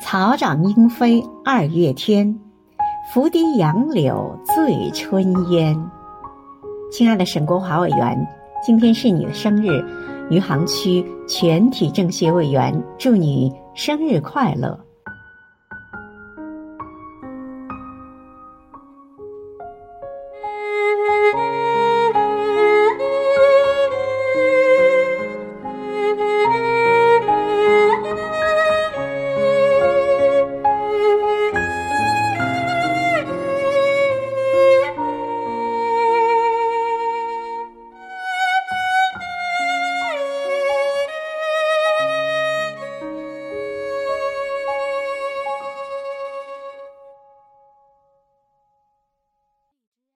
草长莺飞二月天拂堤杨柳醉春烟。亲爱的沈国华委员今天是你的生日余杭区全体政协委员祝你生日快乐。